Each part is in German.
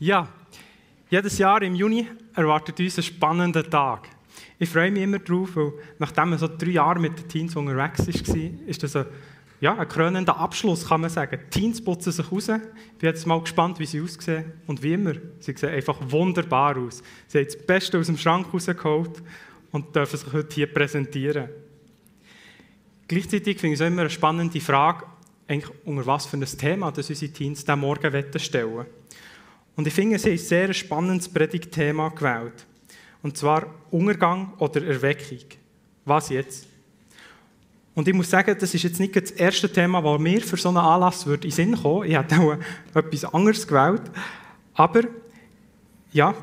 Ja, jedes Jahr im Juni erwartet uns ein spannender Tag. Ich freue mich immer darauf, weil nachdem man so drei Jahre mit den Teens unterwegs war, ist das ein, ja, ein krönender Abschluss, kann man sagen. Die Teens putzen sich raus. Ich bin jetzt mal gespannt, wie sie aussehen. Und wie immer, sie sehen einfach wunderbar aus. Sie haben das Beste aus dem Schrank rausgeholt und dürfen sich heute hier präsentieren. Gleichzeitig finde ich es immer eine spannende Frage, eigentlich unter was für ein Thema dass unsere Teens diesen Morgen stellen wollen. Und ich finde, sie ein sehr spannendes Predigtthema gewählt. Und zwar Untergang oder Erweckung. Was jetzt? Und ich muss sagen, das ist jetzt nicht das erste Thema, das mir für so einen Anlass würde in Sinn kommen. Ich hätte auch etwas anderes gewählt. Aber ja,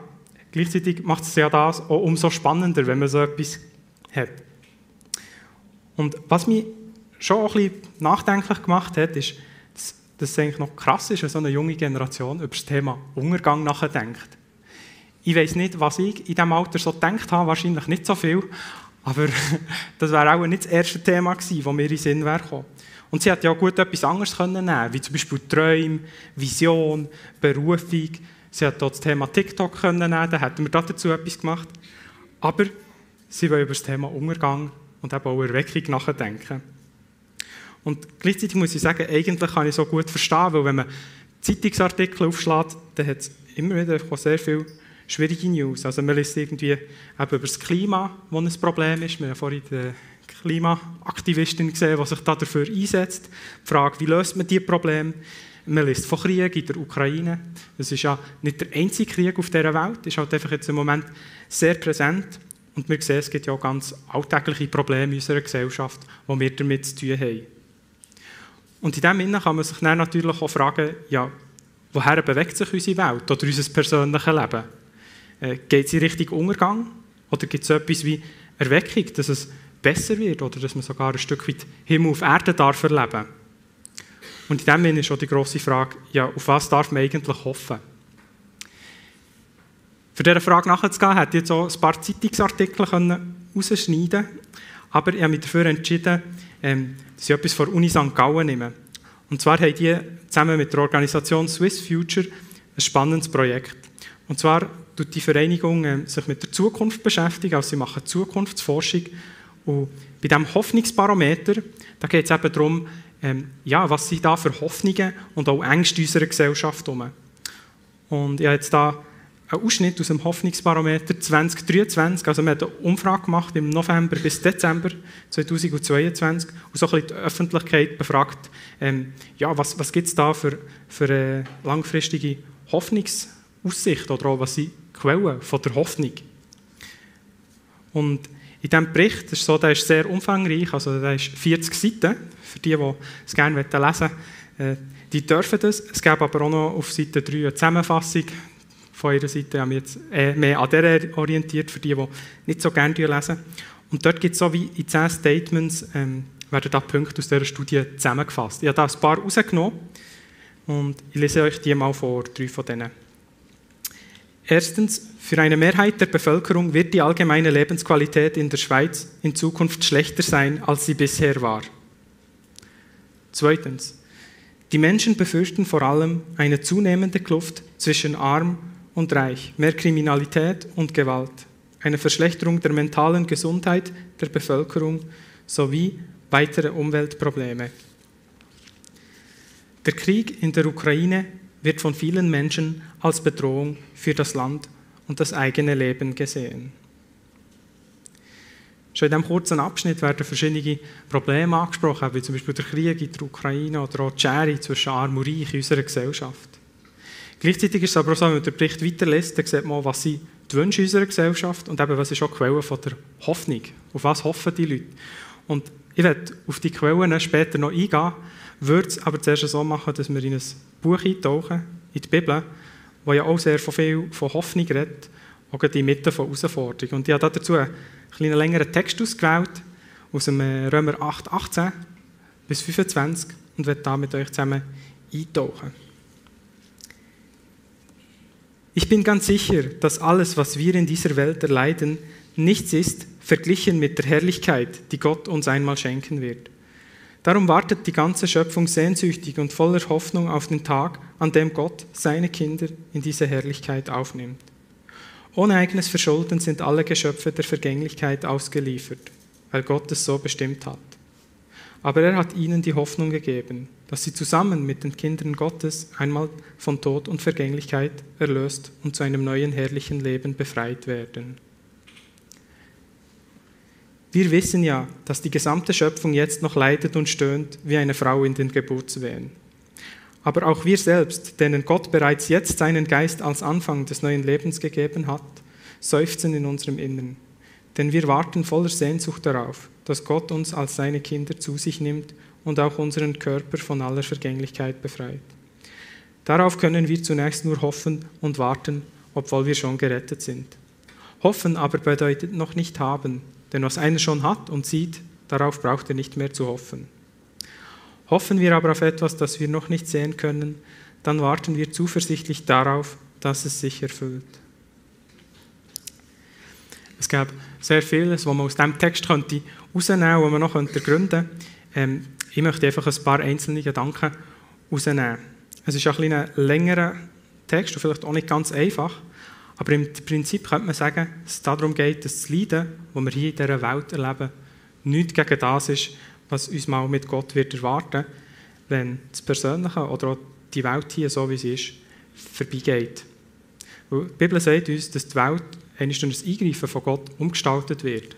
gleichzeitig macht es ja das auch umso spannender, wenn man so etwas hat. Und was mich schon ein bisschen nachdenklich gemacht hat, ist, dass es eigentlich noch krass ist, wenn so eine junge Generation über das Thema Untergang nachdenkt. Ich weiß nicht, was ich in diesem Alter so gedacht habe, wahrscheinlich nicht so viel, aber das wäre auch nicht das erste Thema gewesen, das mir in den Sinn wäre Und sie hätte ja gut etwas anderes nehmen wie zum Beispiel Träume, Vision, Berufung. Sie hätte auch das Thema TikTok nehmen dann hätten wir dazu etwas gemacht. Aber sie will über das Thema Untergang und eben auch Erweckung nachdenken. Und gleichzeitig muss ich sagen, eigentlich kann ich so gut verstehen, weil wenn man Zeitungsartikel aufschlägt, dann hat es immer wieder sehr viele schwierige News. Also man liest irgendwie eben über das Klima, das ein Problem ist. Wir haben vorhin die Klimaaktivistin gesehen, die sich dafür einsetzt. Die Frage, wie löst man diese Probleme? Man liest von Krieg in der Ukraine. Das ist ja nicht der einzige Krieg auf dieser Welt, ist halt einfach jetzt im Moment sehr präsent. Und wir sehen, es gibt ja auch ganz alltägliche Probleme in unserer Gesellschaft, die wir damit zu tun haben. Und in dem Sinne kann man sich dann natürlich auch fragen, ja, woher bewegt sich unsere Welt oder unser persönliches Leben? Äh, geht es in Richtung Untergang? Oder gibt es etwas wie Erweckung, dass es besser wird oder dass man sogar ein Stück weit Himmel auf Erde darf erleben Und in dem Sinne ist auch die grosse Frage, ja, auf was darf man eigentlich hoffen? Für diese Frage nachzugehen, hätte ich jetzt auch ein paar Zeitungsartikel rausschneiden können, aber ich habe mich dafür entschieden, ähm, dass ich etwas von Uni St. Gallen nehme. Und zwar haben die zusammen mit der Organisation Swiss Future ein spannendes Projekt. Und zwar tut die Vereinigung ähm, sich mit der Zukunft beschäftigen, also sie machen Zukunftsforschung. Und bei diesem Hoffnungsbarometer, da geht es eben darum, ähm, ja, was sind da für Hoffnungen und auch Ängste unserer Gesellschaft um. Und ich habe jetzt da ein Ausschnitt aus dem Hoffnungsbarometer 2023. Also wir haben eine Umfrage gemacht im November bis Dezember 2022 und so ein bisschen die Öffentlichkeit befragt, ähm, ja, was, was gibt es da für, für eine langfristige Hoffnungsaussicht oder auch was sind Quellen von der Hoffnung. Und in diesem Bericht, ist so, der ist sehr umfangreich, also der ist 40 Seiten, für die, die es gerne lesen wollen, äh, die dürfen das. Es gibt aber auch noch auf Seite 3 eine Zusammenfassung von ihrer Seite. Ich habe jetzt mehr an der orientiert, für die, die nicht so gerne lesen. Und dort gibt es so wie in zehn Statements, ähm, werden da Punkte aus dieser Studie zusammengefasst. Ich habe da ein paar rausgenommen und ich lese euch die mal vor, drei von denen. Erstens, für eine Mehrheit der Bevölkerung wird die allgemeine Lebensqualität in der Schweiz in Zukunft schlechter sein, als sie bisher war. Zweitens, die Menschen befürchten vor allem eine zunehmende Kluft zwischen arm und reich, mehr Kriminalität und Gewalt, eine Verschlechterung der mentalen Gesundheit der Bevölkerung sowie weitere Umweltprobleme. Der Krieg in der Ukraine wird von vielen Menschen als Bedrohung für das Land und das eigene Leben gesehen. Schon in diesem kurzen Abschnitt werden verschiedene Probleme angesprochen, wie zum Beispiel der Krieg in der Ukraine oder auch die Schere zwischen Arm und Reich in unserer Gesellschaft. Gleichzeitig ist es aber auch so, wenn man den Bericht weiterlässt, dann sieht man, was sind die Wünsche unserer Gesellschaft und eben, was ist auch die Quelle der Hoffnung. Auf was hoffen die Leute? Und ich werde auf die Quellen später noch eingehen, würde es aber zuerst so machen, dass wir in ein Buch eintauchen, in die Bibel, wo ja auch sehr viel von Hoffnung redet, auch in Mitte von Herausforderungen. Und ich habe dazu einen kleinen längeren Text ausgewählt, aus dem äh, Römer 8, 18 bis 25 und werde da mit euch zusammen eintauchen. Ich bin ganz sicher, dass alles, was wir in dieser Welt erleiden, nichts ist verglichen mit der Herrlichkeit, die Gott uns einmal schenken wird. Darum wartet die ganze Schöpfung sehnsüchtig und voller Hoffnung auf den Tag, an dem Gott seine Kinder in diese Herrlichkeit aufnimmt. Ohne eigenes Verschulden sind alle Geschöpfe der Vergänglichkeit ausgeliefert, weil Gott es so bestimmt hat. Aber er hat ihnen die Hoffnung gegeben, dass sie zusammen mit den Kindern Gottes einmal von Tod und Vergänglichkeit erlöst und zu einem neuen herrlichen Leben befreit werden. Wir wissen ja, dass die gesamte Schöpfung jetzt noch leidet und stöhnt wie eine Frau in den Geburtswehen. Aber auch wir selbst, denen Gott bereits jetzt seinen Geist als Anfang des neuen Lebens gegeben hat, seufzen in unserem Innern. Denn wir warten voller Sehnsucht darauf, dass Gott uns als seine Kinder zu sich nimmt und auch unseren Körper von aller Vergänglichkeit befreit. Darauf können wir zunächst nur hoffen und warten, obwohl wir schon gerettet sind. Hoffen aber bedeutet noch nicht haben, denn was einer schon hat und sieht, darauf braucht er nicht mehr zu hoffen. Hoffen wir aber auf etwas, das wir noch nicht sehen können, dann warten wir zuversichtlich darauf, dass es sich erfüllt. Es gab sehr vieles, was man aus diesem Text könnte herausnehmen könnte, was man noch könnte gründen könnte. Ähm, ich möchte einfach ein paar einzelne Gedanken herausnehmen. Es ist ein ein längerer Text und vielleicht auch nicht ganz einfach, aber im Prinzip könnte man sagen, dass es darum geht, dass das Leiden, das wir hier in dieser Welt erleben, nichts gegen das ist, was uns mal mit Gott wird erwarten wenn das Persönliche oder auch die Welt hier, so wie sie ist, vorbeigeht. die Bibel sagt uns, dass die Welt durch ein Eingreifen von Gott umgestaltet wird.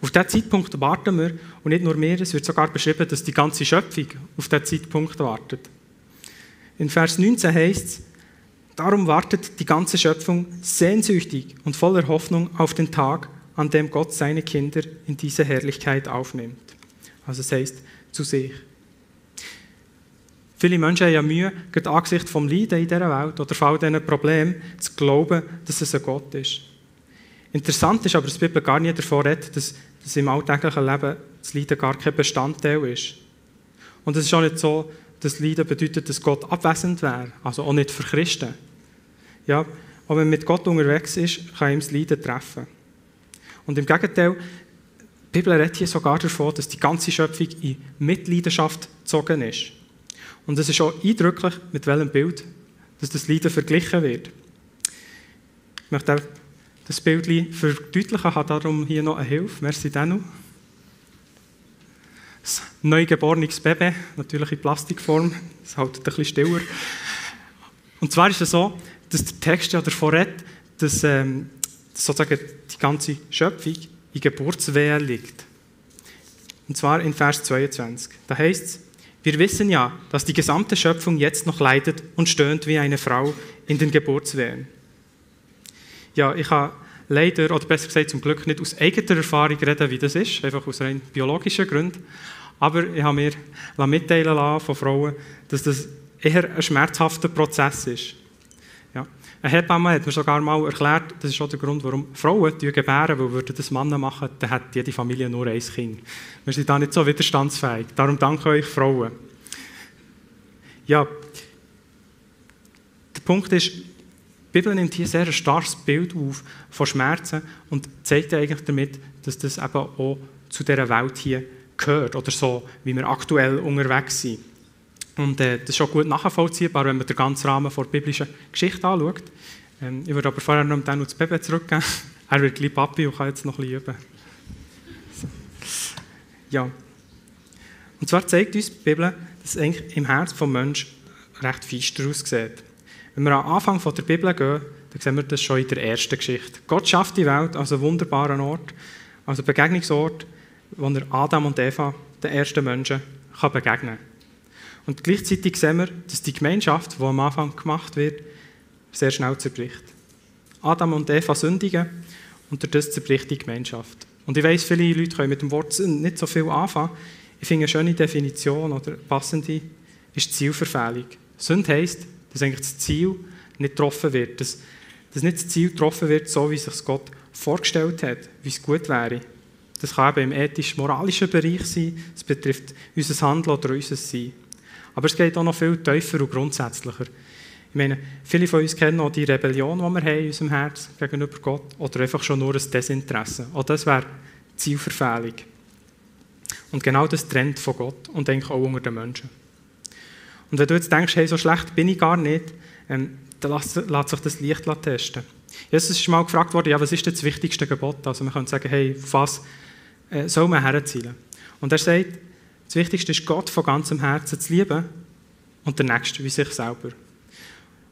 Auf diesen Zeitpunkt warten wir, und nicht nur wir, es wird sogar beschrieben, dass die ganze Schöpfung auf diesen Zeitpunkt wartet. In Vers 19 heißt es, darum wartet die ganze Schöpfung sehnsüchtig und voller Hoffnung auf den Tag, an dem Gott seine Kinder in diese Herrlichkeit aufnimmt. Also es heißt zu sich. Viele Menschen haben ja Mühe, gerade angesichts vom Leiden in dieser Welt oder vor all diesen Problemen, zu glauben, dass es ein Gott ist. Interessant ist aber, dass die Bibel gar nicht davon redet, dass, dass im alltäglichen Leben das Leiden gar kein Bestandteil ist. Und es ist auch nicht so, dass Leiden bedeutet, dass Gott abwesend wäre, also auch nicht für Christen. Ja, auch wenn man mit Gott unterwegs ist, kann ihm das Leiden treffen. Und im Gegenteil, die Bibel redet hier sogar davon, dass die ganze Schöpfung in Mitleidenschaft gezogen ist. Und es ist auch eindrücklich, mit welchem Bild dass das Leiden verglichen wird. Ich möchte auch das Bild verdeutlichen, habe darum hier noch eine Hilfe. Merci, Danu. Ein neugeborenes Baby, natürlich in Plastikform, das hält ein bisschen stiller. Und zwar ist es so, dass der Text ja davon redet, dass ähm, sozusagen die ganze Schöpfung in Geburtswehe liegt. Und zwar in Vers 22. Da heißt es, wir wissen ja, dass die gesamte Schöpfung jetzt noch leidet und stöhnt wie eine Frau in den Geburtswehen. Ja, ich habe leider, oder besser gesagt zum Glück nicht aus eigener Erfahrung reden, wie das ist, einfach aus rein biologischen Gründen. Aber ich habe mir mitteilen lassen von Frauen, dass das eher ein schmerzhafter Prozess ist. Eine Hebamme hat mir sogar mal erklärt, das ist auch der Grund, warum Frauen gebären, weil würden das Männer machen, dann hat jede Familie nur ein Kind. Wir sind da nicht so widerstandsfähig. Darum danke euch Frauen. Ja, der Punkt ist, die Bibel nimmt hier sehr ein starkes Bild auf von Schmerzen und zeigt eigentlich damit, dass das eben auch zu dieser Welt hier gehört oder so, wie wir aktuell unterwegs sind. Und äh, das ist auch gut nachvollziehbar, wenn man den ganzen Rahmen der biblischen Geschichte anschaut. Ähm, ich würde aber vorher noch Dan das Baby zurückgeben. Er wird gleich Papi und kann jetzt noch ein üben. So. Ja. Und zwar zeigt uns die Bibel, dass es eigentlich im Herz des Menschen recht feister aussieht. Wenn wir am Anfang der Bibel gehen, dann sehen wir das schon in der ersten Geschichte. Gott schafft die Welt als einen wunderbaren Ort, als einen Begegnungsort, wo er Adam und Eva, den ersten Menschen, kann begegnen kann. Und gleichzeitig sehen wir, dass die Gemeinschaft, die am Anfang gemacht wird, sehr schnell zerbricht. Adam und Eva sündigen und durch das zerbricht die Gemeinschaft. Und ich weiß, viele Leute können mit dem Wort nicht so viel anfangen. Ich finde eine schöne Definition oder passende ist Zielverfehlung. Sünde heisst, dass eigentlich das Ziel nicht getroffen wird. Dass, dass nicht das Ziel getroffen wird, so wie sich Gott vorgestellt hat, wie es gut wäre. Das kann eben im ethisch-moralischen Bereich sein, es betrifft unser Handeln oder unser Sein. Aber es geht auch noch viel tiefer und grundsätzlicher. Ich meine, viele von uns kennen auch die Rebellion, die wir haben in unserem Herz gegenüber Gott, oder einfach schon nur ein Desinteresse. Auch das wäre Zielverfehlung. Und genau das trennt von Gott und eigentlich auch unter den Menschen. Und wenn du jetzt denkst, hey, so schlecht bin ich gar nicht, ähm, dann lässt, lässt sich das Licht testen. Jesus ist mal gefragt worden, ja, was ist das wichtigste Gebot? Also man könnte sagen, hey, was äh, soll man herzielen? Und er sagt, das Wichtigste ist, Gott von ganzem Herzen zu lieben und der Nächste wie sich selber.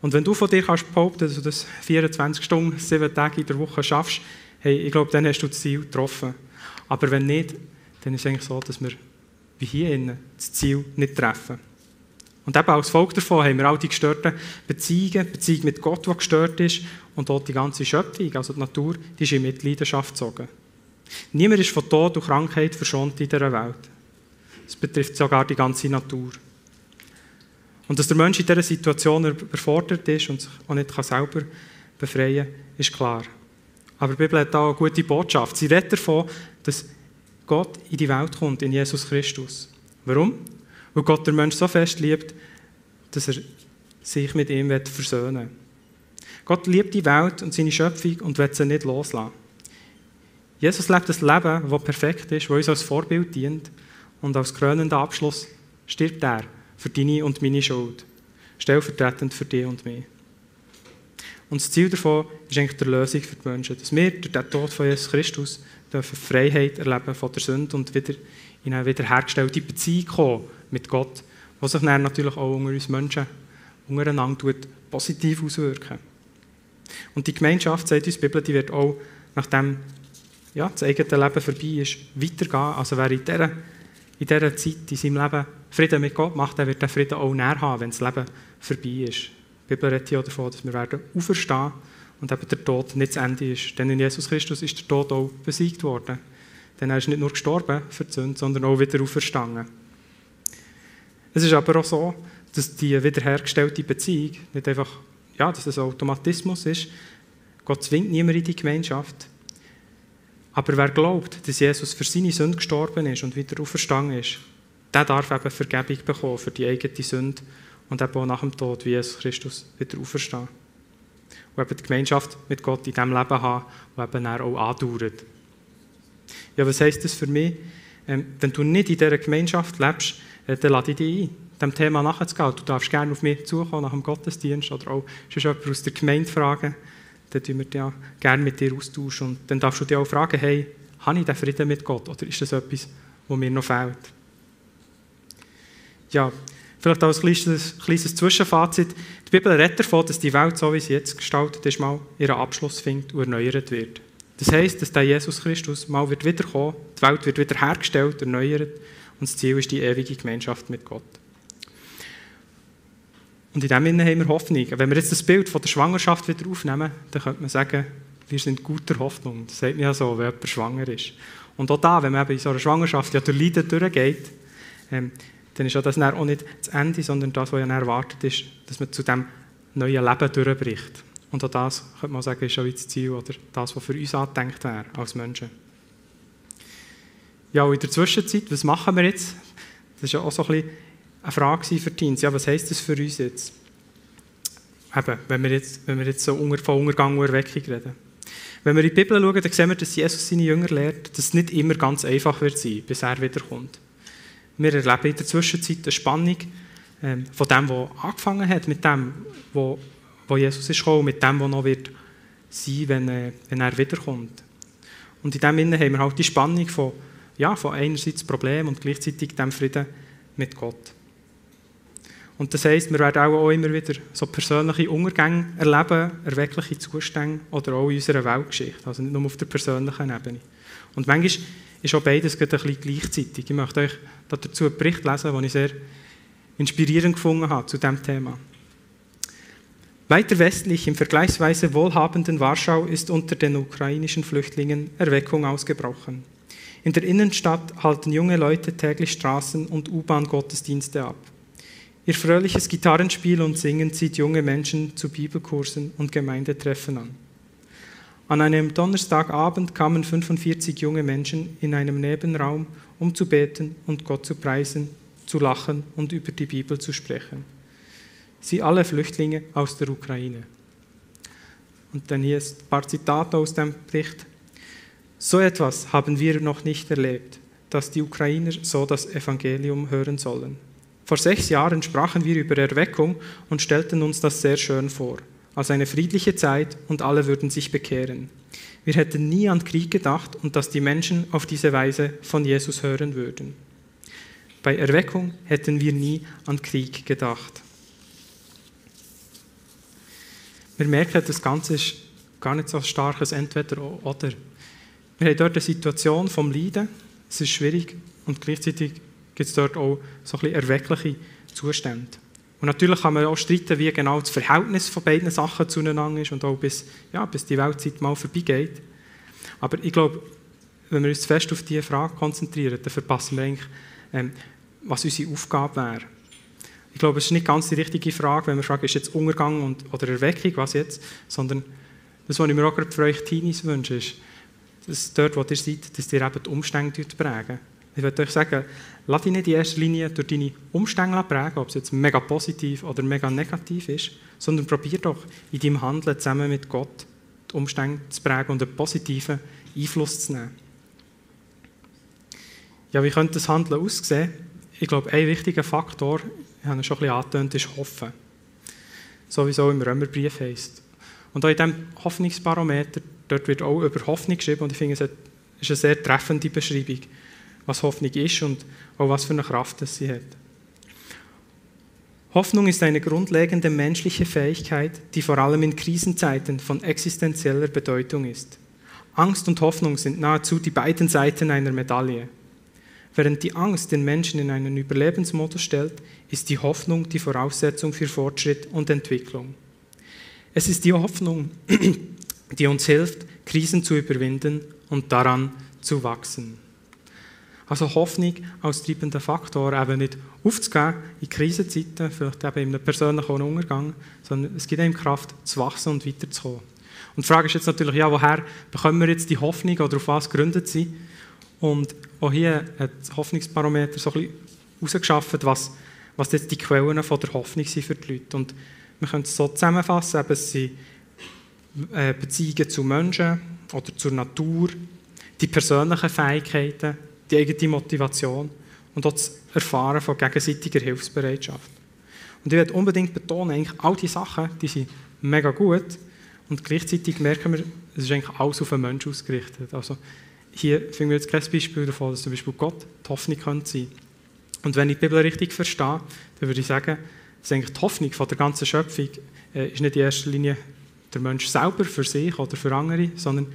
Und wenn du von dir kannst behaupten, dass du das 24 Stunden, 7 Tage in der Woche schaffst, hey, ich glaube, dann hast du das Ziel getroffen. Aber wenn nicht, dann ist es eigentlich so, dass wir wie hier innen das Ziel nicht treffen. Und eben als Folge davon haben wir all die gestörten Beziehungen, Beziehung mit Gott, die gestört ist, und auch die ganze Schöpfung, also die Natur, die ist in Mitleidenschaft gezogen. Niemand ist von Tod und Krankheit verschont in dieser Welt. Das betrifft sogar die ganze Natur. Und dass der Mensch in dieser Situation überfordert ist und sich auch nicht selber befreien kann, ist klar. Aber die Bibel hat da eine gute Botschaft. Sie redet davon, dass Gott in die Welt kommt, in Jesus Christus. Warum? Weil Gott den Menschen so fest liebt, dass er sich mit ihm versöhnen will. Gott liebt die Welt und seine Schöpfung und will sie nicht loslassen. Jesus lebt ein Leben, das perfekt ist, das uns als Vorbild dient und als krönender Abschluss stirbt er für deine und meine Schuld, stellvertretend für dich und mich. Und das Ziel davon ist eigentlich die Lösung für die Menschen, dass wir durch den Tod von Jesus Christus dürfen Freiheit erleben von der Sünde und wieder in eine wiederhergestellte Beziehung kommen mit Gott, was sich dann natürlich auch unter uns Menschen untereinander positiv auswirken. Und die Gemeinschaft, sagt uns die Bibel, die wird auch, nachdem ja, das eigene Leben vorbei ist, weitergehen. Also wer in dieser, in dieser Zeit in seinem Leben Frieden mit Gott macht, der wird den Frieden auch näher haben, wenn das Leben vorbei ist. Die Bibel redet ja davon, dass wir werden auferstehen und eben der Tod nicht das Ende ist. Denn in Jesus Christus ist der Tod auch besiegt worden. Denn er ist nicht nur gestorben für die Sünde, sondern auch wieder auferstanden. Es ist aber auch so, dass die wiederhergestellte Beziehung nicht einfach, ja, dass es ein Automatismus ist. Gott zwingt niemanden in die Gemeinschaft. Aber wer glaubt, dass Jesus für seine Sünde gestorben ist und wieder auferstanden ist, der darf eben Vergebung bekommen für die eigene Sünde und eben auch nach dem Tod, wie Jesus Christus wieder auferstehen. Und eben die Gemeinschaft mit Gott in diesem Leben haben, die eben auch andauert. Ja, was heisst das für mich? Ähm, wenn du nicht in dieser Gemeinschaft lebst, äh, dann lade ich dich ein, dem Thema nachzugehen. Du darfst gerne auf mich zukommen nach dem Gottesdienst oder auch sonst jemand aus der Gemeinde fragen dann tun wir ja gerne mit dir austauschen. Und dann darfst du dich auch fragen, hey, habe ich den Frieden mit Gott oder ist das etwas, was mir noch fehlt? Ja, vielleicht als kleines, kleines Zwischenfazit. Die Bibel redet davon, dass die Welt, so wie sie jetzt gestaltet ist, mal ihren Abschluss findet und erneuert wird. Das heisst, dass der Jesus Christus mal wird wiederkommen, die Welt wird wiederhergestellt, erneuert und das Ziel ist die ewige Gemeinschaft mit Gott. Und in dem Sinne haben wir Hoffnung. Wenn wir jetzt das Bild von der Schwangerschaft wieder aufnehmen, dann könnte man sagen, wir sind guter Hoffnung. Das sagt man ja so, wenn jemand schwanger ist. Und auch da, wenn man eben in so einer Schwangerschaft ja durch Leiden durchgeht, ähm, dann ist ja das auch nicht das Ende, sondern das, was ja erwartet ist, dass man zu diesem neuen Leben durchbricht. Und auch das, könnte man sagen, ist schon das Ziel oder das, was für uns angedenkt wäre als Menschen. Ja, und in der Zwischenzeit, was machen wir jetzt? Das ist ja auch so ein bisschen eine Frage für Teens. Ja, was heisst das für uns jetzt? Eben, wenn wir jetzt, wenn wir jetzt so von Untergang und Erweckung reden. Wenn wir in die Bibel schauen, dann sehen wir, dass Jesus seine Jünger lehrt, dass es nicht immer ganz einfach wird sein, bis er wiederkommt. Wir erleben in der Zwischenzeit eine Spannung ähm, von dem, was angefangen hat, mit dem, wo, wo Jesus ist gekommen, mit dem, was noch wird sein, wenn, äh, wenn er wiederkommt. Und in dem Sinne haben wir halt die Spannung von, ja, von einerseits Problem und gleichzeitig dem Frieden mit Gott. Und das heisst, wir werden auch immer wieder so persönliche Untergänge erleben, erweckliche Zustände oder auch in unserer Weltgeschichte, also nicht nur auf der persönlichen Ebene. Und manchmal ist auch beides ein bisschen gleichzeitig. Ich möchte euch dazu einen Bericht lesen, den ich sehr inspirierend gefunden habe zu diesem Thema. Weiter westlich, im vergleichsweise wohlhabenden Warschau, ist unter den ukrainischen Flüchtlingen Erweckung ausgebrochen. In der Innenstadt halten junge Leute täglich Straßen- und U-Bahn-Gottesdienste ab. Ihr fröhliches Gitarrenspiel und Singen zieht junge Menschen zu Bibelkursen und Gemeindetreffen an. An einem Donnerstagabend kamen 45 junge Menschen in einem Nebenraum, um zu beten und Gott zu preisen, zu lachen und über die Bibel zu sprechen. Sie alle Flüchtlinge aus der Ukraine. Und dann hier ist ein paar Zitate aus dem Bericht. So etwas haben wir noch nicht erlebt. dass die Ukrainer so das Evangelium hören sollen. Vor sechs Jahren sprachen wir über Erweckung und stellten uns das sehr schön vor, als eine friedliche Zeit und alle würden sich bekehren. Wir hätten nie an Krieg gedacht und dass die Menschen auf diese Weise von Jesus hören würden. Bei Erweckung hätten wir nie an Krieg gedacht. Wir merken, das Ganze ist gar nicht so starkes Entweder-Oder. Wir haben dort eine Situation vom Leiden, es ist schwierig und gleichzeitig gibt es dort auch so ein bisschen erweckliche Zustände. Und natürlich kann man auch streiten, wie genau das Verhältnis von beiden Sachen zueinander ist und auch bis, ja, bis die Weltzeit mal vorbeigeht. Aber ich glaube, wenn wir uns fest auf diese Frage konzentrieren, dann verpassen wir eigentlich, ähm, was unsere Aufgabe wäre. Ich glaube, es ist nicht ganz die richtige Frage, wenn wir fragen, ist jetzt Untergang und, oder Erweckung, was jetzt, sondern das, was ich mir auch gerade für euch Teenies wünsche, ist, dass dort, wo ihr seid, dass ihr eben die Umstände prägen. Ich würde euch sagen, lass dich nicht in erster Linie durch deine Umstände prägen, ob es jetzt mega positiv oder mega negativ ist, sondern probier doch in deinem Handeln zusammen mit Gott die Umstände zu prägen und einen positiven Einfluss zu nehmen. Ja, wie könnte das Handeln aussehen? Ich glaube, ein wichtiger Faktor, ich habe es schon ein bisschen angetönt, ist Hoffen. So wie es auch im Römerbrief heisst. Und auch in diesem Hoffnungsbarometer, dort wird auch über Hoffnung geschrieben und ich finde, es ist eine sehr treffende Beschreibung, was Hoffnung ist und auch was für eine Kraft es sie hat. Hoffnung ist eine grundlegende menschliche Fähigkeit, die vor allem in Krisenzeiten von existenzieller Bedeutung ist. Angst und Hoffnung sind nahezu die beiden Seiten einer Medaille. Während die Angst den Menschen in einen Überlebensmodus stellt, ist die Hoffnung die Voraussetzung für Fortschritt und Entwicklung. Es ist die Hoffnung, die uns hilft, Krisen zu überwinden und daran zu wachsen. Also Hoffnung als treibender Faktor, eben nicht aufzugeben in Krisenzeiten, vielleicht eben in einem persönlichen Untergang, sondern es gibt einem Kraft, zu wachsen und weiterzukommen. Und die Frage ist jetzt natürlich, ja, woher bekommen wir jetzt die Hoffnung oder auf was gründet sie? Und auch hier hat das Hoffnungsbarometer so ein bisschen herausgeschafft, was, was jetzt die Quellen von der Hoffnung sind für die Leute. Und wir können es so zusammenfassen, eben, es sind äh, Beziehungen zu Menschen oder zur Natur, die persönlichen Fähigkeiten, die eigene Motivation und auch das Erfahren von gegenseitiger Hilfsbereitschaft. Und ich werde unbedingt betonen, eigentlich all diese Sachen, die sind mega gut und gleichzeitig merken wir, es ist eigentlich alles auf den Menschen ausgerichtet. Also hier finden wir jetzt kein Beispiel davon, dass zum Beispiel Gott die Hoffnung könnte sein. Und wenn ich die Bibel richtig verstehe, dann würde ich sagen, dass eigentlich die Hoffnung von der ganzen Schöpfung äh, ist nicht in erster Linie der Mensch selber für sich oder für andere, sondern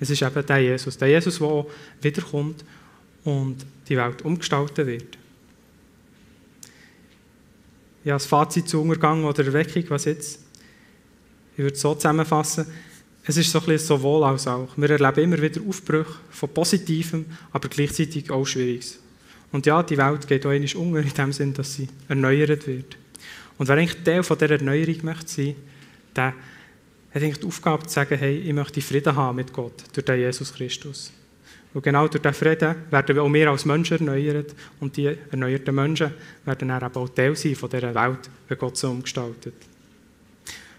es ist eben der Jesus. Der Jesus, der auch wiederkommt und die Welt umgestalten wird. Ja, das Fazit zu Untergang oder Erweckung, was jetzt? Ich würde es so zusammenfassen. Es ist so ein bisschen sowohl als auch. Wir erleben immer wieder Aufbrüche von Positivem, aber gleichzeitig auch Schwieriges. Und ja, die Welt geht auch einmal unter, in dem Sinn, dass sie erneuert wird. Und wer eigentlich Teil von dieser Erneuerung möchte sein, der hat eigentlich die Aufgabe zu sagen, hey, ich möchte Frieden haben mit Gott durch den Jesus Christus. Und genau durch diesen Frieden werden auch wir als Menschen erneuert und die erneuerten Menschen werden dann auch Teil sein von dieser Welt, die Gott so umgestaltet.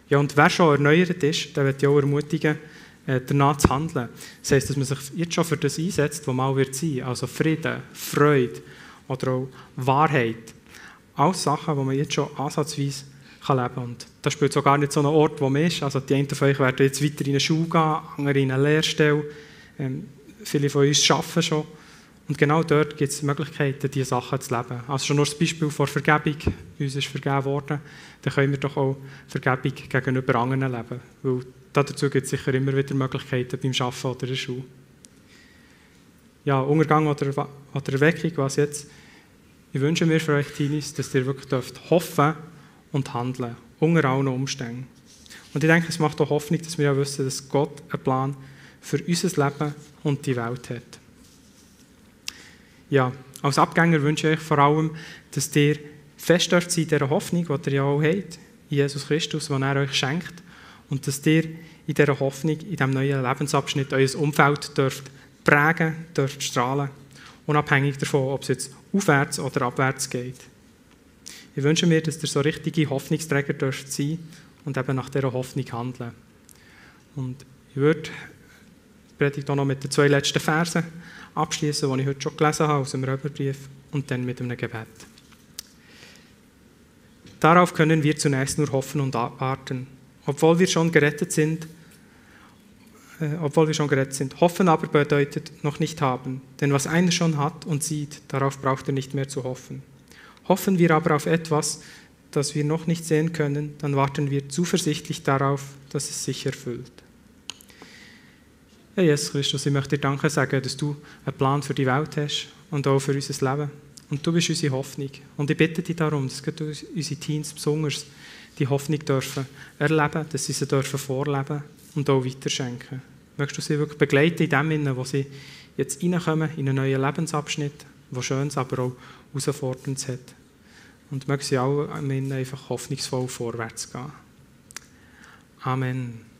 Ja, und wer schon erneuert ist, der wird ja auch ermutigen, äh, danach zu handeln. Das heisst, dass man sich jetzt schon für das einsetzt, was mal wird sein. Also Frieden, Freude oder auch Wahrheit. Alles Sachen, die man jetzt schon ansatzweise kann leben kann. Und das spielt so gar nicht so einen Ort, wo man ist. Also die einen von euch werden jetzt weiter in eine Schule gehen, andere in eine Lehrstelle. Viele von uns arbeiten schon. Und genau dort gibt es Möglichkeiten, diese Sachen zu leben. Also schon nur das Beispiel von Vergebung. Uns ist vergeben worden. Dann können wir doch auch Vergebung gegenüber anderen leben. Weil dazu gibt es sicher immer wieder Möglichkeiten beim Arbeiten oder in der Schule. Ja, Untergang oder, oder Erweckung, was jetzt? Ich wünsche mir für euch, Teenies, dass ihr wirklich dürft hoffen und handeln, unter allen Umständen. Und ich denke, es macht auch Hoffnung, dass wir ja wissen, dass Gott einen Plan für unser Leben und die Welt hat. Ja, als Abgänger wünsche ich euch vor allem, dass ihr fest dürft in dieser Hoffnung, die ihr ja auch habt, in Jesus Christus, die er euch schenkt. Und dass ihr in dieser Hoffnung, in diesem neuen Lebensabschnitt, euer Umfeld dürft prägen, dürft strahlen. Unabhängig davon, ob es jetzt aufwärts oder abwärts geht. Ich wünsche mir, dass ihr so richtige Hoffnungsträger dürft sein und eben nach dieser Hoffnung handeln. Und ich würde Predigt auch noch mit den zwei letzten Versen abschließen, den ich heute schon gelesen habe aus dem Römerbrief, und dann mit einem Gebet. Darauf können wir zunächst nur hoffen und warten, obwohl wir schon gerettet sind. Äh, obwohl wir schon gerettet sind. Hoffen aber bedeutet noch nicht haben, denn was einer schon hat und sieht, darauf braucht er nicht mehr zu hoffen. Hoffen wir aber auf etwas, das wir noch nicht sehen können, dann warten wir zuversichtlich darauf, dass es sich erfüllt. Herr Jesus Christus, ich möchte dir Danke sagen, dass du einen Plan für die Welt hast und auch für unser Leben. Und du bist unsere Hoffnung. Und ich bitte dich darum, dass unsere Teens besonders die Hoffnung dürfen erleben, dass sie sie dürfen vorleben und auch weiterschenken. Möchtest du sie wirklich begleiten in dem Sinne, wo sie jetzt reinkommen in einen neuen Lebensabschnitt, wo Schönes, aber auch Herausforderndes hat. Und mögen sie auch am Ende einfach hoffnungsvoll vorwärts gehen. Amen.